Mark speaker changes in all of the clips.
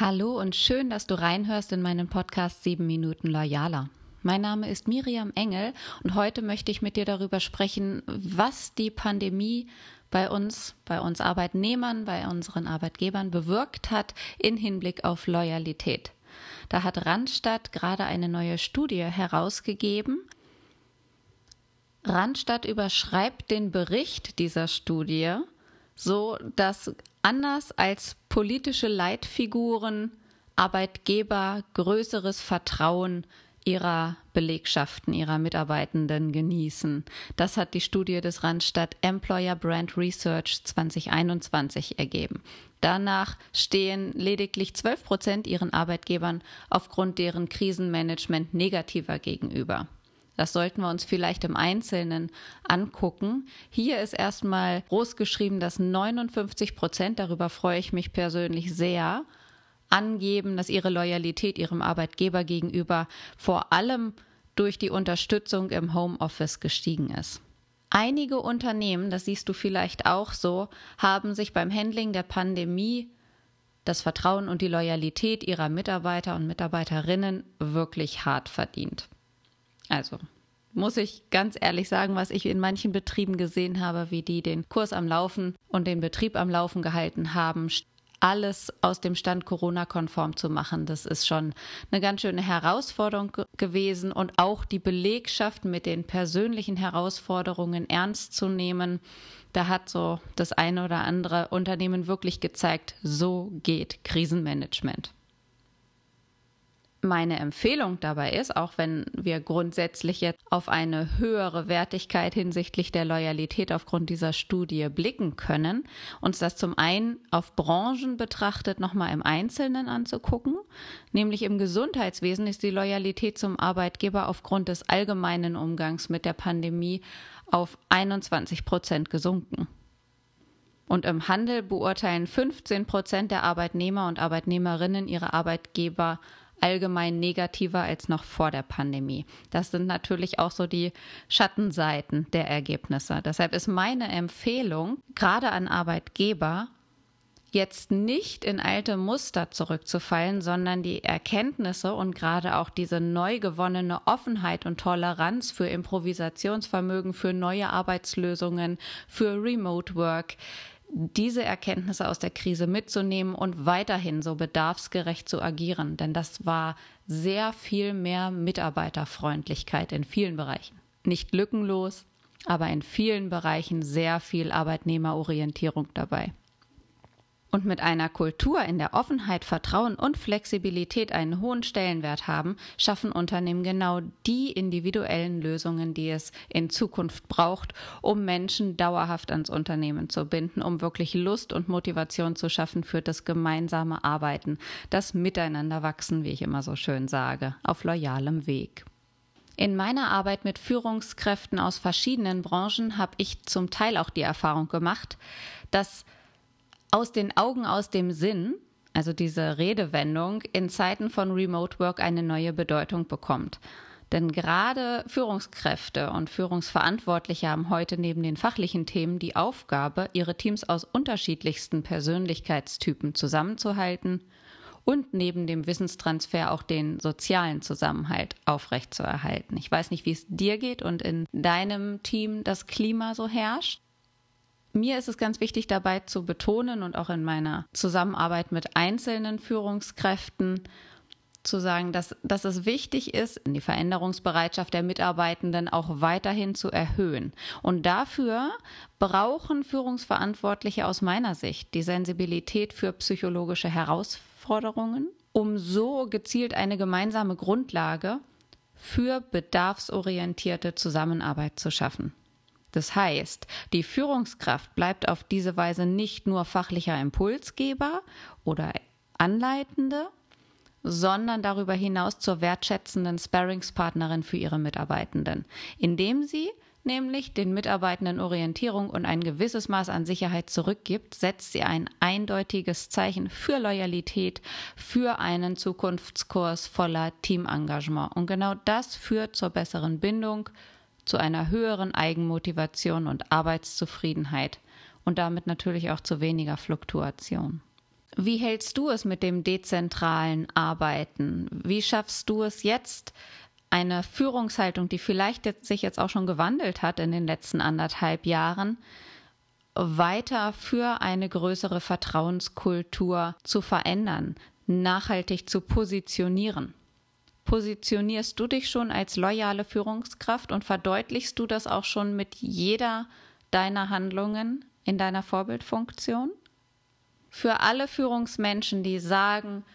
Speaker 1: Hallo und schön, dass du reinhörst in meinen Podcast 7 Minuten Loyaler. Mein Name ist Miriam Engel und heute möchte ich mit dir darüber sprechen, was die Pandemie bei uns, bei uns Arbeitnehmern, bei unseren Arbeitgebern bewirkt hat in Hinblick auf Loyalität. Da hat Randstadt gerade eine neue Studie herausgegeben. Randstadt überschreibt den Bericht dieser Studie so, dass anders als politische Leitfiguren Arbeitgeber größeres Vertrauen ihrer Belegschaften, ihrer Mitarbeitenden genießen. Das hat die Studie des Randstadt Employer Brand Research 2021 ergeben. Danach stehen lediglich 12 Prozent ihren Arbeitgebern aufgrund deren Krisenmanagement negativer gegenüber. Das sollten wir uns vielleicht im Einzelnen angucken. Hier ist erstmal groß geschrieben, dass 59 Prozent, darüber freue ich mich persönlich sehr, angeben, dass ihre Loyalität ihrem Arbeitgeber gegenüber vor allem durch die Unterstützung im Homeoffice gestiegen ist. Einige Unternehmen, das siehst du vielleicht auch so, haben sich beim Handling der Pandemie das Vertrauen und die Loyalität ihrer Mitarbeiter und Mitarbeiterinnen wirklich hart verdient. Also muss ich ganz ehrlich sagen, was ich in manchen Betrieben gesehen habe, wie die den Kurs am Laufen und den Betrieb am Laufen gehalten haben, alles aus dem Stand Corona-konform zu machen. Das ist schon eine ganz schöne Herausforderung gewesen und auch die Belegschaft mit den persönlichen Herausforderungen ernst zu nehmen. Da hat so das eine oder andere Unternehmen wirklich gezeigt, so geht Krisenmanagement meine Empfehlung dabei ist, auch wenn wir grundsätzlich jetzt auf eine höhere Wertigkeit hinsichtlich der Loyalität aufgrund dieser Studie blicken können, uns das zum einen auf Branchen betrachtet nochmal im Einzelnen anzugucken, nämlich im Gesundheitswesen ist die Loyalität zum Arbeitgeber aufgrund des allgemeinen Umgangs mit der Pandemie auf 21 Prozent gesunken. Und im Handel beurteilen 15 Prozent der Arbeitnehmer und Arbeitnehmerinnen ihre Arbeitgeber allgemein negativer als noch vor der Pandemie. Das sind natürlich auch so die Schattenseiten der Ergebnisse. Deshalb ist meine Empfehlung, gerade an Arbeitgeber, jetzt nicht in alte Muster zurückzufallen, sondern die Erkenntnisse und gerade auch diese neu gewonnene Offenheit und Toleranz für Improvisationsvermögen, für neue Arbeitslösungen, für Remote Work, diese Erkenntnisse aus der Krise mitzunehmen und weiterhin so bedarfsgerecht zu agieren. Denn das war sehr viel mehr Mitarbeiterfreundlichkeit in vielen Bereichen. Nicht lückenlos, aber in vielen Bereichen sehr viel Arbeitnehmerorientierung dabei und mit einer Kultur, in der Offenheit, Vertrauen und Flexibilität einen hohen Stellenwert haben, schaffen Unternehmen genau die individuellen Lösungen, die es in Zukunft braucht, um Menschen dauerhaft ans Unternehmen zu binden, um wirklich Lust und Motivation zu schaffen für das gemeinsame Arbeiten, das Miteinander wachsen, wie ich immer so schön sage, auf loyalem Weg. In meiner Arbeit mit Führungskräften aus verschiedenen Branchen habe ich zum Teil auch die Erfahrung gemacht, dass aus den Augen, aus dem Sinn, also diese Redewendung, in Zeiten von Remote Work eine neue Bedeutung bekommt. Denn gerade Führungskräfte und Führungsverantwortliche haben heute neben den fachlichen Themen die Aufgabe, ihre Teams aus unterschiedlichsten Persönlichkeitstypen zusammenzuhalten und neben dem Wissenstransfer auch den sozialen Zusammenhalt aufrechtzuerhalten. Ich weiß nicht, wie es dir geht und in deinem Team das Klima so herrscht mir ist es ganz wichtig dabei zu betonen und auch in meiner Zusammenarbeit mit einzelnen Führungskräften zu sagen, dass, dass es wichtig ist, die Veränderungsbereitschaft der Mitarbeitenden auch weiterhin zu erhöhen. Und dafür brauchen Führungsverantwortliche aus meiner Sicht die Sensibilität für psychologische Herausforderungen, um so gezielt eine gemeinsame Grundlage für bedarfsorientierte Zusammenarbeit zu schaffen. Das heißt, die Führungskraft bleibt auf diese Weise nicht nur fachlicher Impulsgeber oder Anleitende, sondern darüber hinaus zur wertschätzenden Sparringspartnerin für ihre Mitarbeitenden, indem sie nämlich den Mitarbeitenden Orientierung und ein gewisses Maß an Sicherheit zurückgibt, setzt sie ein eindeutiges Zeichen für Loyalität, für einen Zukunftskurs voller Teamengagement. Und genau das führt zur besseren Bindung, zu einer höheren Eigenmotivation und Arbeitszufriedenheit und damit natürlich auch zu weniger Fluktuation. Wie hältst du es mit dem dezentralen Arbeiten? Wie schaffst du es jetzt, eine Führungshaltung, die vielleicht jetzt, sich jetzt auch schon gewandelt hat in den letzten anderthalb Jahren, weiter für eine größere Vertrauenskultur zu verändern, nachhaltig zu positionieren? Positionierst du dich schon als loyale Führungskraft und verdeutlichst du das auch schon mit jeder deiner Handlungen in deiner Vorbildfunktion? Für alle Führungsmenschen, die sagen,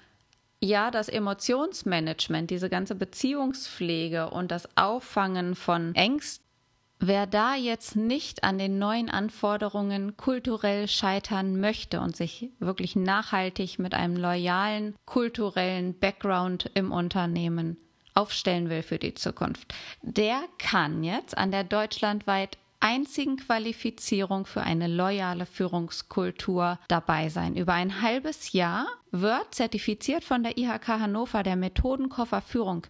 Speaker 1: ja, das Emotionsmanagement, diese ganze Beziehungspflege und das Auffangen von Ängsten, wer da jetzt nicht an den neuen Anforderungen kulturell scheitern möchte und sich wirklich nachhaltig mit einem loyalen kulturellen Background im Unternehmen aufstellen will für die Zukunft, der kann jetzt an der deutschlandweit einzigen Qualifizierung für eine loyale Führungskultur dabei sein. Über ein halbes Jahr wird zertifiziert von der IHK Hannover der Methodenkoffer Führung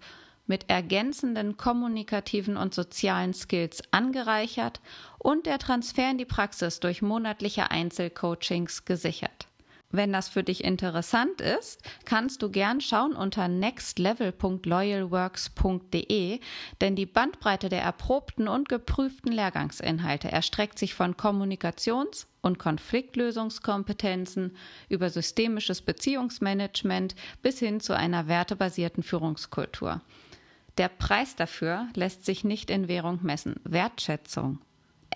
Speaker 1: mit ergänzenden kommunikativen und sozialen Skills angereichert und der Transfer in die Praxis durch monatliche Einzelcoachings gesichert. Wenn das für dich interessant ist, kannst du gern schauen unter nextlevel.loyalworks.de, denn die Bandbreite der erprobten und geprüften Lehrgangsinhalte erstreckt sich von Kommunikations- und Konfliktlösungskompetenzen über systemisches Beziehungsmanagement bis hin zu einer wertebasierten Führungskultur. Der Preis dafür lässt sich nicht in Währung messen. Wertschätzung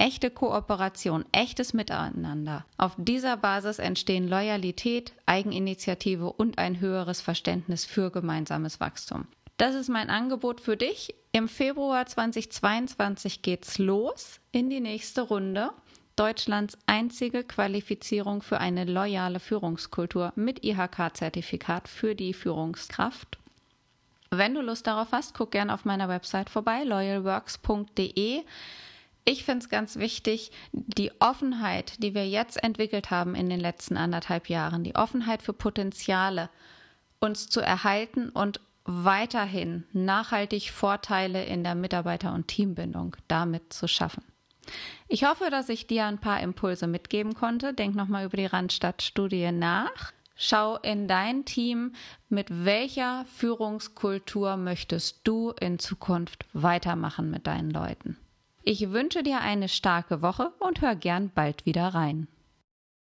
Speaker 1: echte Kooperation, echtes Miteinander. Auf dieser Basis entstehen Loyalität, Eigeninitiative und ein höheres Verständnis für gemeinsames Wachstum. Das ist mein Angebot für dich. Im Februar 2022 geht's los in die nächste Runde. Deutschlands einzige Qualifizierung für eine loyale Führungskultur mit IHK-Zertifikat für die Führungskraft. Wenn du Lust darauf hast, guck gerne auf meiner Website vorbei, loyalworks.de. Ich finde es ganz wichtig, die Offenheit, die wir jetzt entwickelt haben in den letzten anderthalb Jahren, die Offenheit für Potenziale, uns zu erhalten und weiterhin nachhaltig Vorteile in der Mitarbeiter- und Teambindung damit zu schaffen. Ich hoffe, dass ich dir ein paar Impulse mitgeben konnte. Denk nochmal über die Randstadt-Studie nach. Schau in dein Team, mit welcher Führungskultur möchtest du in Zukunft weitermachen mit deinen Leuten. Ich wünsche dir eine starke Woche und hör gern bald wieder rein.